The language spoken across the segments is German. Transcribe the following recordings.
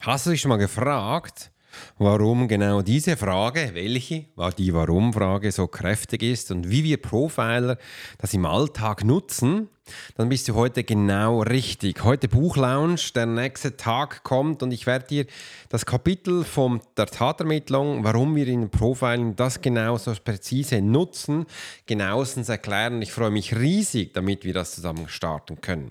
Hast du dich schon mal gefragt, warum genau diese Frage, welche, die Warum-Frage so kräftig ist und wie wir Profiler das im Alltag nutzen? Dann bist du heute genau richtig. Heute Buchlounge, der nächste Tag kommt und ich werde dir das Kapitel von der Tatermittlung, warum wir in Profiling das genau so präzise nutzen, genauestens erklären. Ich freue mich riesig, damit wir das zusammen starten können.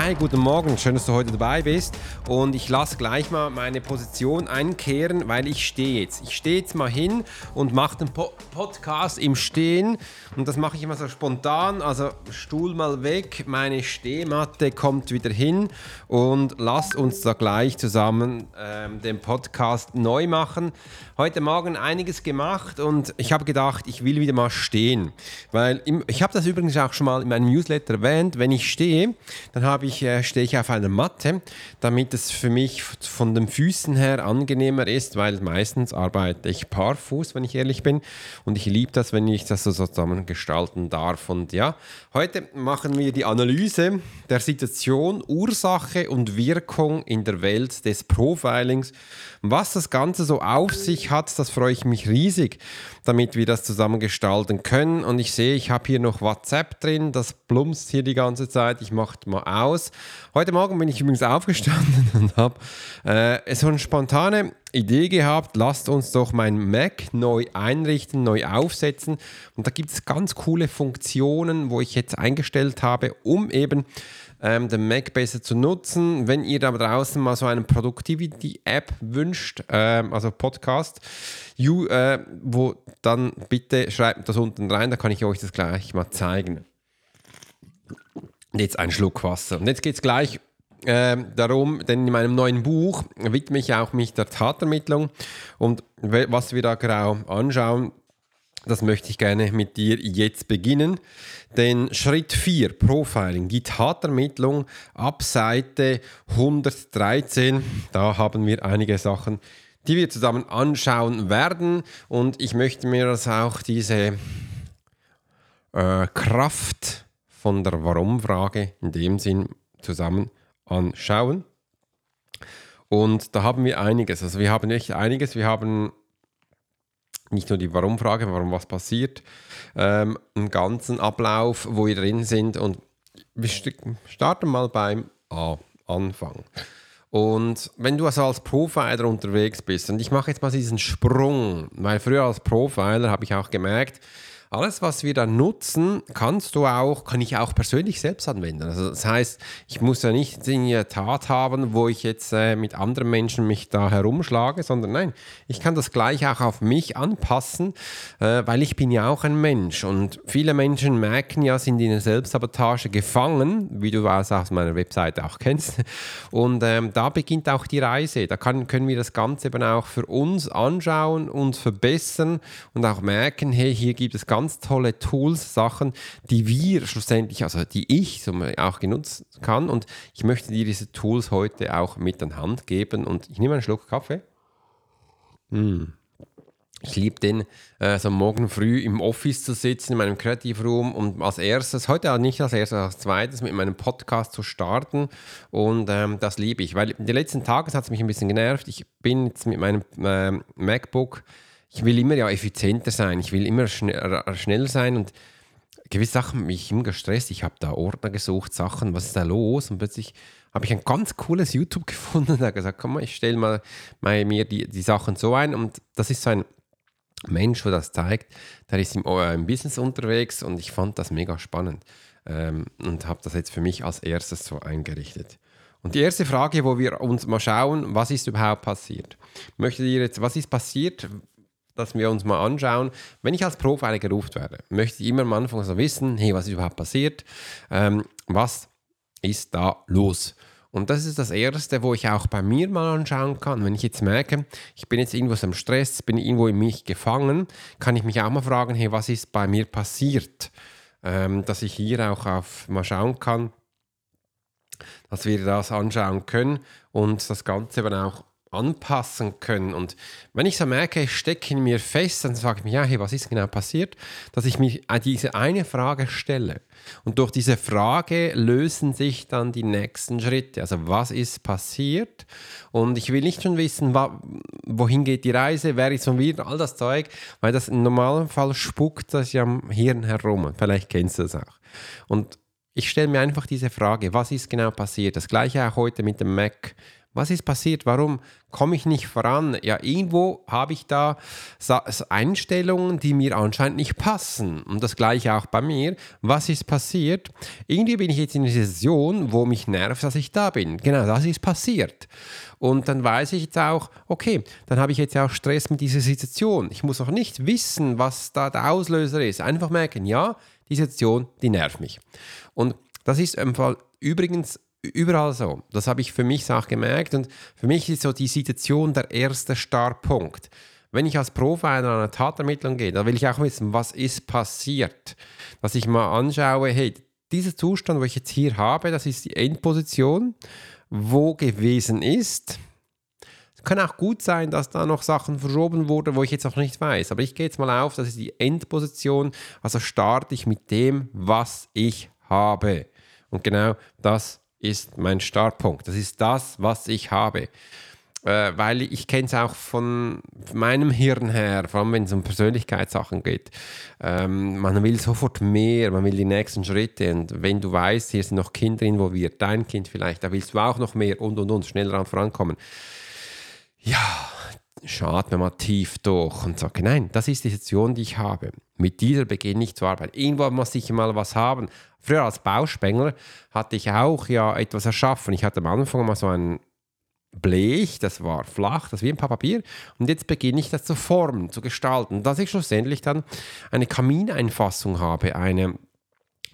Hi, guten Morgen, schön, dass du heute dabei bist. Und ich lasse gleich mal meine Position einkehren, weil ich stehe jetzt. Ich stehe jetzt mal hin und mache den po Podcast im Stehen. Und das mache ich immer so spontan. Also Stuhl mal weg, meine Stehmatte kommt wieder hin. Und lass uns da gleich zusammen ähm, den Podcast neu machen. Heute Morgen einiges gemacht und ich habe gedacht, ich will wieder mal stehen. Weil im, ich habe das übrigens auch schon mal in meinem Newsletter erwähnt. Wenn ich stehe, dann habe ich, äh, stehe ich auf einer Matte, damit es für mich von den Füßen her angenehmer ist, weil meistens arbeite ich barfuß, wenn ich ehrlich bin. Und ich liebe das, wenn ich das so zusammen gestalten darf. Und ja, heute machen wir die Analyse der Situation, Ursache und Wirkung in der Welt des Profilings. Was das Ganze so auf sich hat, das freue ich mich riesig, damit wir das zusammen gestalten können. Und ich sehe, ich habe hier noch WhatsApp drin, das plumpst hier die ganze Zeit. Ich mache mal aus. Heute Morgen bin ich übrigens aufgestanden und habe äh, so eine spontane Idee gehabt, lasst uns doch mein Mac neu einrichten, neu aufsetzen. Und da gibt es ganz coole Funktionen, wo ich jetzt eingestellt habe, um eben ähm, den Mac besser zu nutzen. Wenn ihr da draußen mal so eine Productivity-App wünscht, ähm, also Podcast, you, äh, wo dann bitte schreibt das unten rein, da kann ich euch das gleich mal zeigen. Jetzt ein Schluck Wasser. Und jetzt geht es gleich äh, darum, denn in meinem neuen Buch widme ich auch mich der Tatermittlung und was wir da genau anschauen, das möchte ich gerne mit dir jetzt beginnen. Denn Schritt 4, Profiling, die Tatermittlung ab Seite 113. Da haben wir einige Sachen, die wir zusammen anschauen werden. Und ich möchte mir das auch diese äh, Kraft von der Warum-Frage in dem Sinn zusammen anschauen. Und da haben wir einiges. Also wir haben echt einiges. Wir haben nicht nur die Warum-Frage, warum was passiert, ähm, einen ganzen Ablauf, wo wir drin sind. Und wir starten mal beim A, Anfang. Und wenn du also als Profiler unterwegs bist, und ich mache jetzt mal diesen Sprung, weil früher als Profiler habe ich auch gemerkt, alles, was wir da nutzen, kannst du auch, kann ich auch persönlich selbst anwenden. Also das heißt, ich muss ja nicht eine Tat haben, wo ich jetzt äh, mit anderen Menschen mich da herumschlage, sondern nein, ich kann das gleich auch auf mich anpassen, äh, weil ich bin ja auch ein Mensch und viele Menschen merken ja, sind in der Selbstsabotage gefangen, wie du es aus meiner Webseite auch kennst. Und ähm, da beginnt auch die Reise. Da kann, können wir das Ganze eben auch für uns anschauen, uns verbessern und auch merken, hey, hier gibt es ganz ganz tolle Tools, Sachen, die wir schlussendlich, also die ich auch genutzt kann. Und ich möchte dir diese Tools heute auch mit an Hand geben. Und ich nehme einen Schluck Kaffee. Mm. Ich liebe den, äh, so morgen früh im Office zu sitzen, in meinem Creative Room und als erstes, heute nicht als erstes, als zweites mit meinem Podcast zu starten. Und ähm, das liebe ich, weil in den letzten Tagen hat es mich ein bisschen genervt. Ich bin jetzt mit meinem äh, MacBook ich will immer ja effizienter sein, ich will immer schneller, schneller sein und gewisse Sachen mich immer gestresst. Ich habe da Ordner gesucht, Sachen, was ist da los? Und plötzlich habe ich ein ganz cooles YouTube gefunden und habe gesagt, komm mal, ich stelle mal, mal mir die, die Sachen so ein und das ist so ein Mensch, der das zeigt, der ist im, äh, im Business unterwegs und ich fand das mega spannend ähm, und habe das jetzt für mich als erstes so eingerichtet. Und die erste Frage, wo wir uns mal schauen, was ist überhaupt passiert? Möchtet ihr jetzt, was ist passiert, dass wir uns mal anschauen, wenn ich als Profiler gerufen werde, möchte ich immer am Anfang so wissen, hey, was ist überhaupt passiert? Ähm, was ist da los? Und das ist das Erste, wo ich auch bei mir mal anschauen kann. Wenn ich jetzt merke, ich bin jetzt irgendwo am Stress, bin irgendwo in mich gefangen, kann ich mich auch mal fragen, hey, was ist bei mir passiert? Ähm, dass ich hier auch auf mal schauen kann, dass wir das anschauen können und das Ganze aber auch anpassen können. Und wenn ich so merke, ich stecke in mir fest, dann sage ich mir, ja, hey, was ist genau passiert? Dass ich mich diese eine Frage stelle. Und durch diese Frage lösen sich dann die nächsten Schritte. Also was ist passiert? Und ich will nicht schon wissen, wohin geht die Reise, wer ist schon wieder, all das Zeug, weil das im normalen Fall spuckt das ja am Hirn herum. Vielleicht kennst du das auch. Und ich stelle mir einfach diese Frage, was ist genau passiert? Das gleiche auch heute mit dem Mac. Was ist passiert? Warum komme ich nicht voran? Ja, irgendwo habe ich da Einstellungen, die mir anscheinend nicht passen. Und das gleiche auch bei mir. Was ist passiert? Irgendwie bin ich jetzt in einer Situation, wo mich nervt, dass ich da bin. Genau, das ist passiert. Und dann weiß ich jetzt auch, okay, dann habe ich jetzt auch Stress mit dieser Situation. Ich muss auch nicht wissen, was da der Auslöser ist. Einfach merken, ja, die Situation, die nervt mich. Und das ist im Fall übrigens überall so. Das habe ich für mich auch gemerkt. Und für mich ist so die Situation der erste Startpunkt. Wenn ich als Profiler an eine Tatermittlung gehe, dann will ich auch wissen, was ist passiert. Dass ich mal anschaue, hey, dieser Zustand, wo ich jetzt hier habe, das ist die Endposition, wo gewesen ist. Es kann auch gut sein, dass da noch Sachen verschoben wurden, wo ich jetzt auch nicht weiß. Aber ich gehe jetzt mal auf, das ist die Endposition. Also starte ich mit dem, was ich habe. Und genau das ist mein Startpunkt. Das ist das, was ich habe. Äh, weil ich kenne es auch von meinem Hirn her, vor allem wenn es um Persönlichkeitssachen geht. Ähm, man will sofort mehr, man will die nächsten Schritte. Und wenn du weißt, hier sind noch Kinder involviert, dein Kind vielleicht, da willst du auch noch mehr und und und, schneller vorankommen. Ja, schade mir mal tief durch und sage, nein, das ist die Situation, die ich habe. Mit dieser beginne ich zu arbeiten. Irgendwo muss ich mal was haben. Früher als Bauspengler hatte ich auch ja etwas erschaffen. Ich hatte am Anfang mal so ein Blech, das war flach, das wie ein paar Papier. Und jetzt beginne ich das zu formen, zu gestalten, dass ich schlussendlich dann eine Kamineinfassung habe, eine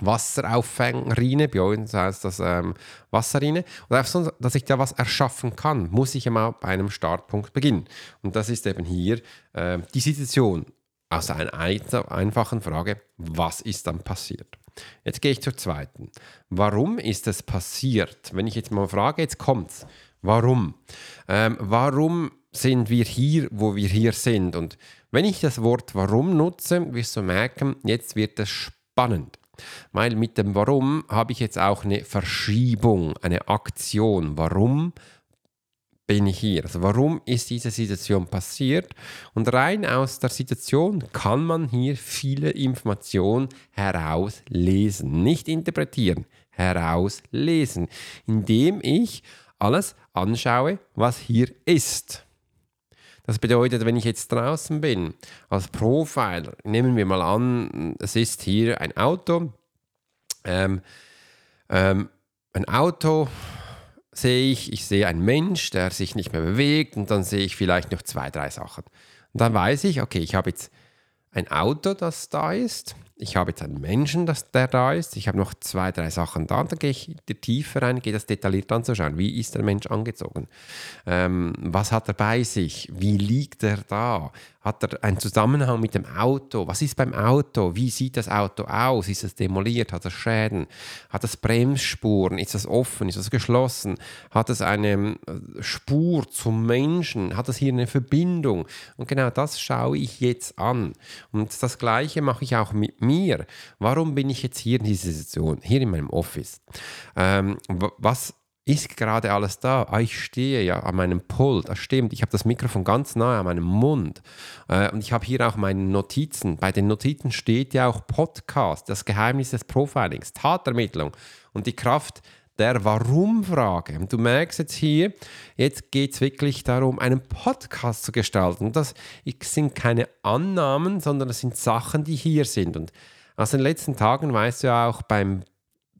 Wasserauffängrine, bei uns heißt das ähm, Wasserrine, und einfach so, dass ich da was erschaffen kann, muss ich immer bei einem Startpunkt beginnen. Und das ist eben hier äh, die Situation aus einer einfachen Frage, was ist dann passiert? Jetzt gehe ich zur zweiten. Warum ist es passiert? Wenn ich jetzt mal frage, jetzt kommt's. Warum? Ähm, warum sind wir hier, wo wir hier sind? Und wenn ich das Wort warum nutze, wirst du merken, jetzt wird es spannend. Weil mit dem Warum habe ich jetzt auch eine Verschiebung, eine Aktion. Warum bin ich hier? Also warum ist diese Situation passiert? Und rein aus der Situation kann man hier viele Informationen herauslesen. Nicht interpretieren, herauslesen, indem ich alles anschaue, was hier ist. Das bedeutet, wenn ich jetzt draußen bin, als Profiler, nehmen wir mal an, es ist hier ein Auto. Ähm, ähm, ein Auto sehe ich, ich sehe einen Mensch, der sich nicht mehr bewegt und dann sehe ich vielleicht noch zwei, drei Sachen. Und dann weiß ich, okay, ich habe jetzt ein Auto, das da ist ich habe jetzt einen Menschen, das, der da ist, ich habe noch zwei, drei Sachen da, dann gehe ich in die Tiefe rein, gehe das detailliert anzuschauen. Wie ist der Mensch angezogen? Ähm, was hat er bei sich? Wie liegt er da? Hat er einen Zusammenhang mit dem Auto? Was ist beim Auto? Wie sieht das Auto aus? Ist es demoliert? Hat es Schäden? Hat es Bremsspuren? Ist es offen? Ist es geschlossen? Hat es eine äh, Spur zum Menschen? Hat es hier eine Verbindung? Und genau das schaue ich jetzt an. Und das Gleiche mache ich auch mit mir. Warum bin ich jetzt hier in dieser Situation, hier in meinem Office? Ähm, was ist gerade alles da? Ah, ich stehe ja an meinem Pult, das stimmt. Ich habe das Mikrofon ganz nahe an meinem Mund. Äh, und ich habe hier auch meine Notizen. Bei den Notizen steht ja auch Podcast, das Geheimnis des Profilings, Tatermittlung und die Kraft der Warum-Frage. Du merkst jetzt hier, jetzt geht es wirklich darum, einen Podcast zu gestalten. Das sind keine Annahmen, sondern das sind Sachen, die hier sind. Und aus den letzten Tagen weißt du ja auch beim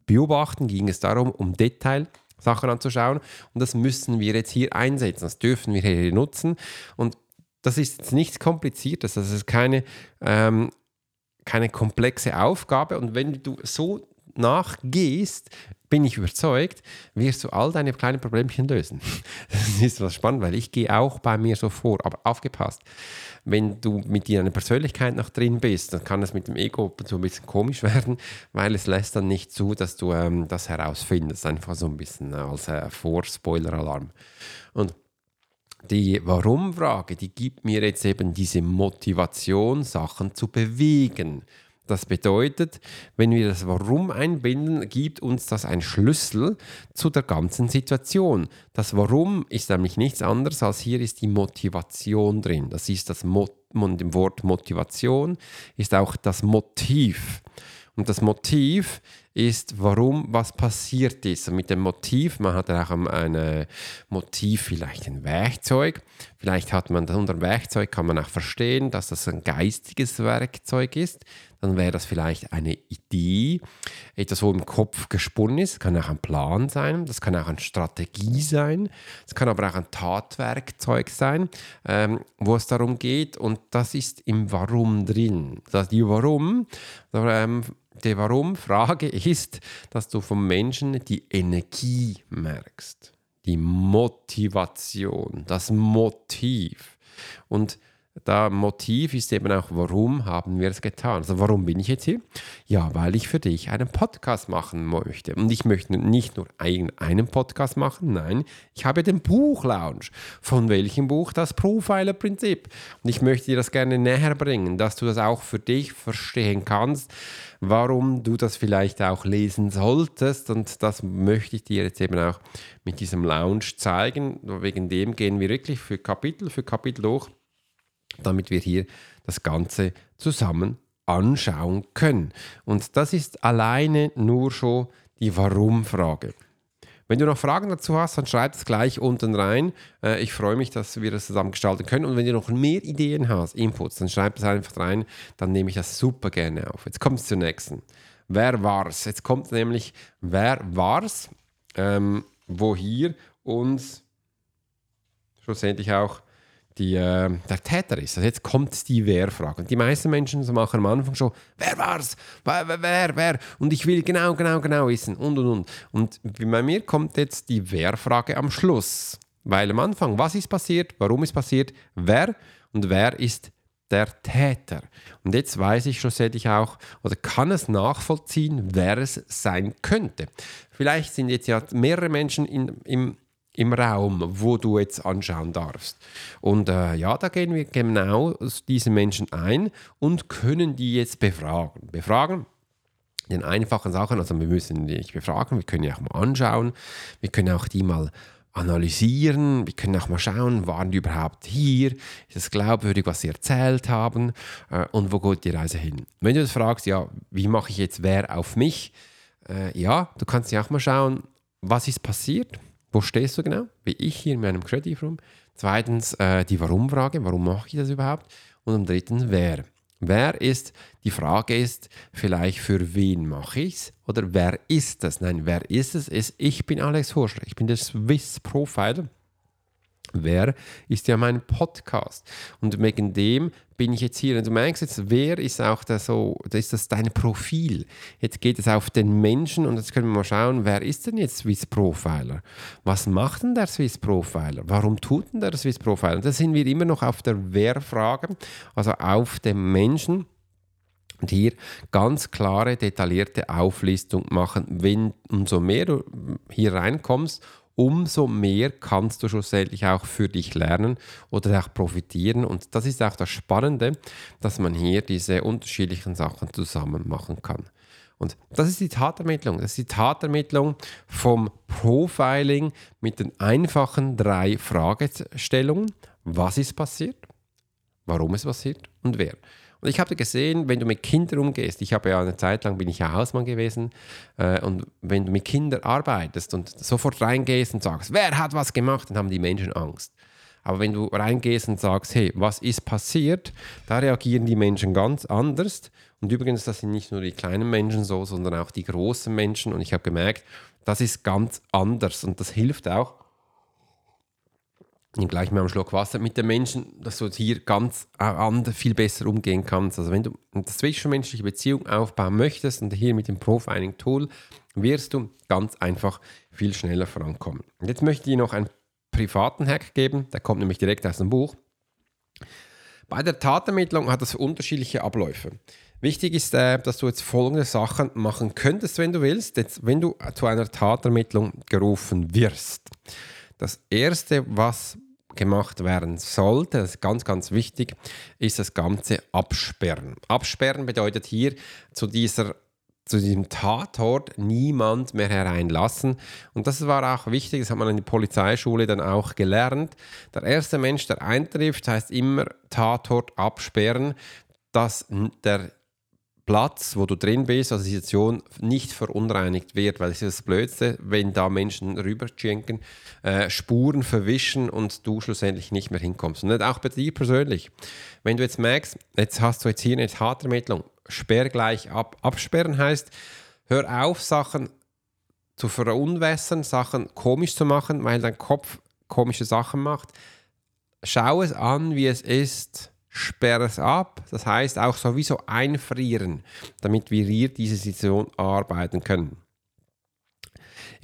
Beobachten ging es darum, um Detail Sachen anzuschauen. Und das müssen wir jetzt hier einsetzen. Das dürfen wir hier nutzen. Und das ist jetzt nichts Kompliziertes. Das ist keine, ähm, keine komplexe Aufgabe. Und wenn du so nachgehst, bin ich überzeugt, wirst du all deine kleinen Problemchen lösen. Das ist was spannend, weil ich gehe auch bei mir so vor. Aber aufgepasst, wenn du mit dir eine Persönlichkeit noch drin bist, dann kann es mit dem Ego so ein bisschen komisch werden, weil es lässt dann nicht zu, dass du ähm, das herausfindest. Einfach so ein bisschen als äh, Vorspoiler-Alarm. Und die Warum-Frage, die gibt mir jetzt eben diese Motivation, Sachen zu bewegen. Das bedeutet, wenn wir das Warum einbinden, gibt uns das ein Schlüssel zu der ganzen Situation. Das Warum ist nämlich nichts anderes als hier ist die Motivation drin. Das ist das Mo dem Wort Motivation ist auch das Motiv. Und das Motiv ist, warum was passiert ist. Und mit dem Motiv, man hat auch ein Motiv, vielleicht ein Werkzeug. Vielleicht hat man unter dem Werkzeug, kann man auch verstehen, dass das ein geistiges Werkzeug ist dann wäre das vielleicht eine Idee, etwas, wo im Kopf gesponnen ist. Das kann auch ein Plan sein, das kann auch eine Strategie sein, es kann aber auch ein Tatwerkzeug sein, ähm, wo es darum geht. Und das ist im Warum drin. Das, die Warum, ähm, die Warum-Frage ist, dass du vom Menschen die Energie merkst, die Motivation, das Motiv. Und da Motiv ist eben auch, warum haben wir es getan? Also warum bin ich jetzt hier? Ja, weil ich für dich einen Podcast machen möchte. Und ich möchte nicht nur einen Podcast machen, nein, ich habe den Buchlaunch. Von welchem Buch? Das Profiler-Prinzip. Und ich möchte dir das gerne näher bringen, dass du das auch für dich verstehen kannst, warum du das vielleicht auch lesen solltest. Und das möchte ich dir jetzt eben auch mit diesem Lounge zeigen. Wegen dem gehen wir wirklich für Kapitel für Kapitel durch damit wir hier das Ganze zusammen anschauen können. Und das ist alleine nur schon die Warum-Frage. Wenn du noch Fragen dazu hast, dann schreib es gleich unten rein. Äh, ich freue mich, dass wir das zusammen gestalten können. Und wenn du noch mehr Ideen hast, Inputs, dann schreib es einfach rein. Dann nehme ich das super gerne auf. Jetzt kommt es zur nächsten. Wer war's? Jetzt kommt nämlich, wer war's, ähm, wo hier uns schlussendlich auch die, äh, der Täter ist. Also jetzt kommt die Wer-Frage. Und die meisten Menschen so machen am Anfang schon, wer war's? Wer, wer, wer? Und ich will genau, genau, genau wissen und und und. Und bei mir kommt jetzt die Wer-Frage am Schluss. Weil am Anfang, was ist passiert? Warum ist passiert? Wer? Und wer ist der Täter? Und jetzt weiß ich schlussendlich auch oder kann es nachvollziehen, wer es sein könnte. Vielleicht sind jetzt ja mehrere Menschen in, im im Raum, wo du jetzt anschauen darfst. Und äh, ja, da gehen wir genau diese Menschen ein und können die jetzt befragen. Befragen den einfachen Sachen, also wir müssen die nicht befragen, wir können die auch mal anschauen, wir können auch die mal analysieren, wir können auch mal schauen, waren die überhaupt hier, ist es glaubwürdig, was sie erzählt haben äh, und wo geht die Reise hin. Wenn du das fragst, ja, wie mache ich jetzt wer auf mich, äh, ja, du kannst ja auch mal schauen, was ist passiert, wo stehst du genau? Wie ich hier in meinem Credit Room. Zweitens äh, die Warum-Frage, warum mache ich das überhaupt? Und am dritten, wer. Wer ist, die Frage ist vielleicht, für wen mache ich es? Oder wer ist das? Nein, wer ist es? Ist, ich bin Alex Horschler, ich bin der Swiss Profiler Wer ist ja mein Podcast. Und wegen dem bin ich jetzt hier. Und du merkst jetzt, wer ist auch da so, ist das dein Profil. Jetzt geht es auf den Menschen und jetzt können wir mal schauen, wer ist denn jetzt Swiss Profiler? Was macht denn der Swiss Profiler? Warum tut denn der Swiss Profiler? Da sind wir immer noch auf der Wer-Frage, also auf dem Menschen. Und hier ganz klare, detaillierte Auflistung machen. Wenn umso mehr du hier reinkommst, umso mehr kannst du schlussendlich auch für dich lernen oder auch profitieren. Und das ist auch das Spannende, dass man hier diese unterschiedlichen Sachen zusammen machen kann. Und das ist die Tatermittlung. Das ist die Tatermittlung vom Profiling mit den einfachen drei Fragestellungen. Was ist passiert? Warum ist passiert? Und wer? Ich habe gesehen, wenn du mit Kindern umgehst, ich habe ja eine Zeit lang, bin ich ja Hausmann gewesen, äh, und wenn du mit Kindern arbeitest und sofort reingehst und sagst, wer hat was gemacht, dann haben die Menschen Angst. Aber wenn du reingehst und sagst, hey, was ist passiert, da reagieren die Menschen ganz anders. Und übrigens, das sind nicht nur die kleinen Menschen so, sondern auch die großen Menschen. Und ich habe gemerkt, das ist ganz anders und das hilft auch, gleich mal am Schluck Wasser mit den Menschen, dass du hier ganz anders, viel besser umgehen kannst. Also wenn du eine zwischenmenschliche Beziehung aufbauen möchtest und hier mit dem Profiling Tool wirst du ganz einfach viel schneller vorankommen. Und jetzt möchte ich noch einen privaten Hack geben, der kommt nämlich direkt aus dem Buch. Bei der Tatermittlung hat es unterschiedliche Abläufe. Wichtig ist, äh, dass du jetzt folgende Sachen machen könntest, wenn du willst, jetzt, wenn du zu einer Tatermittlung gerufen wirst. Das Erste, was gemacht werden sollte, das ist ganz, ganz wichtig, ist das Ganze absperren. Absperren bedeutet hier zu dieser zu diesem Tatort niemand mehr hereinlassen. Und das war auch wichtig, das hat man in der Polizeischule dann auch gelernt. Der erste Mensch, der eintrifft, heißt immer Tatort absperren, dass der Platz, wo du drin bist, also die Situation nicht verunreinigt wird, weil es ist das Blödste, wenn da Menschen rüberschenken, äh, Spuren verwischen und du schlussendlich nicht mehr hinkommst. Und auch bei dir persönlich. Wenn du jetzt merkst, jetzt hast du jetzt hier eine Tatermittlung, sperr gleich ab. Absperren heißt, hör auf, Sachen zu verunwässern, Sachen komisch zu machen, weil dein Kopf komische Sachen macht. Schau es an, wie es ist sperre es ab. Das heißt auch sowieso einfrieren, damit wir hier diese Situation arbeiten können.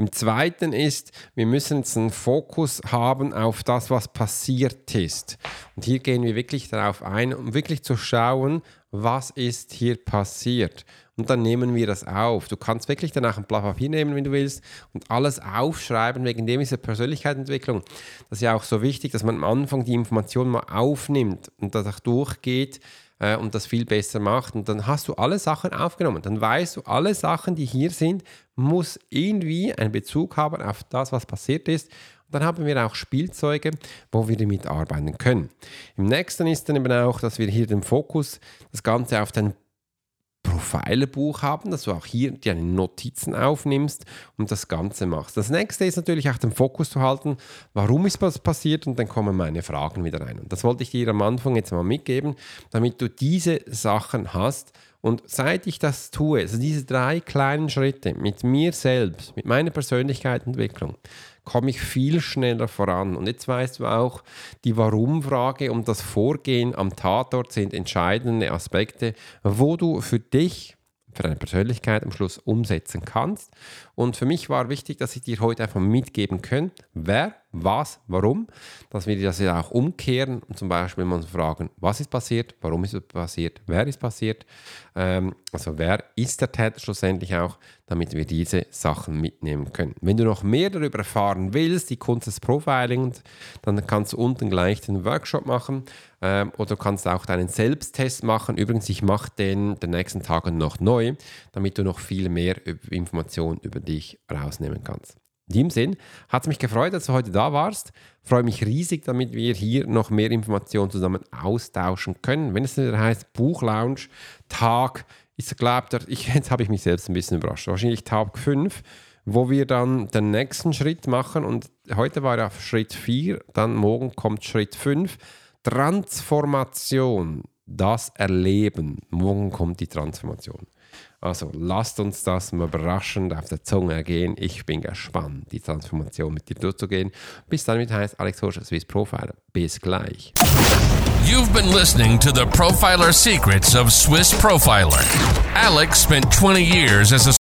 Im zweiten ist, wir müssen jetzt einen Fokus haben auf das, was passiert ist. Und hier gehen wir wirklich darauf ein, um wirklich zu schauen, was ist hier passiert. Und dann nehmen wir das auf. Du kannst wirklich danach ein Blatt Papier nehmen, wenn du willst, und alles aufschreiben, wegen dem ist Persönlichkeitsentwicklung. Das ist ja auch so wichtig, dass man am Anfang die Informationen mal aufnimmt und das auch durchgeht äh, und das viel besser macht. Und dann hast du alle Sachen aufgenommen. Dann weißt du, alle Sachen, die hier sind, muss irgendwie einen Bezug haben auf das, was passiert ist. Und dann haben wir auch Spielzeuge, wo wir damit arbeiten können. Im nächsten ist dann eben auch, dass wir hier den Fokus, das Ganze auf den Profilebuch haben, dass du auch hier deine Notizen aufnimmst und das Ganze machst. Das nächste ist natürlich auch den Fokus zu halten, warum ist was passiert und dann kommen meine Fragen wieder rein. Und das wollte ich dir am Anfang jetzt mal mitgeben, damit du diese Sachen hast. Und seit ich das tue, also diese drei kleinen Schritte mit mir selbst, mit meiner Persönlichkeitsentwicklung, komme ich viel schneller voran. Und jetzt weißt du auch, die Warum-Frage und das Vorgehen am Tatort sind entscheidende Aspekte, wo du für dich für deine Persönlichkeit am Schluss umsetzen kannst. Und für mich war wichtig, dass ich dir heute einfach mitgeben kann, wer, was, warum, dass wir das ja auch umkehren und zum Beispiel mal fragen, was ist passiert, warum ist es passiert, wer ist passiert, ähm, also wer ist der Täter schlussendlich auch, damit wir diese Sachen mitnehmen können. Wenn du noch mehr darüber erfahren willst, die Kunst des Profiling, dann kannst du unten gleich den Workshop machen ähm, oder kannst auch deinen Selbsttest machen. Übrigens, ich mache den den nächsten Tagen noch neu, damit du noch viel mehr Informationen über dich rausnehmen kannst. In dem Sinn hat es mich gefreut, dass du heute da warst. Freue mich riesig, damit wir hier noch mehr Informationen zusammen austauschen können. Wenn es wieder heißt Buchlounge, Tag, ich glaube, jetzt habe ich mich selbst ein bisschen überrascht. Wahrscheinlich Tag 5, wo wir dann den nächsten Schritt machen. Und heute war ja Schritt 4, dann morgen kommt Schritt 5. Transformation, das Erleben. Morgen kommt die Transformation. Also lasst uns das mal überraschend auf der Zunge ergehen. Ich bin gespannt, die Transformation mit dir durchzugehen. Bis dann mit heißt Alex Horscher, Swiss Profiler. Bis gleich. You've been listening to the Profiler Secrets of Swiss Profiler. Alex spent 20 years as a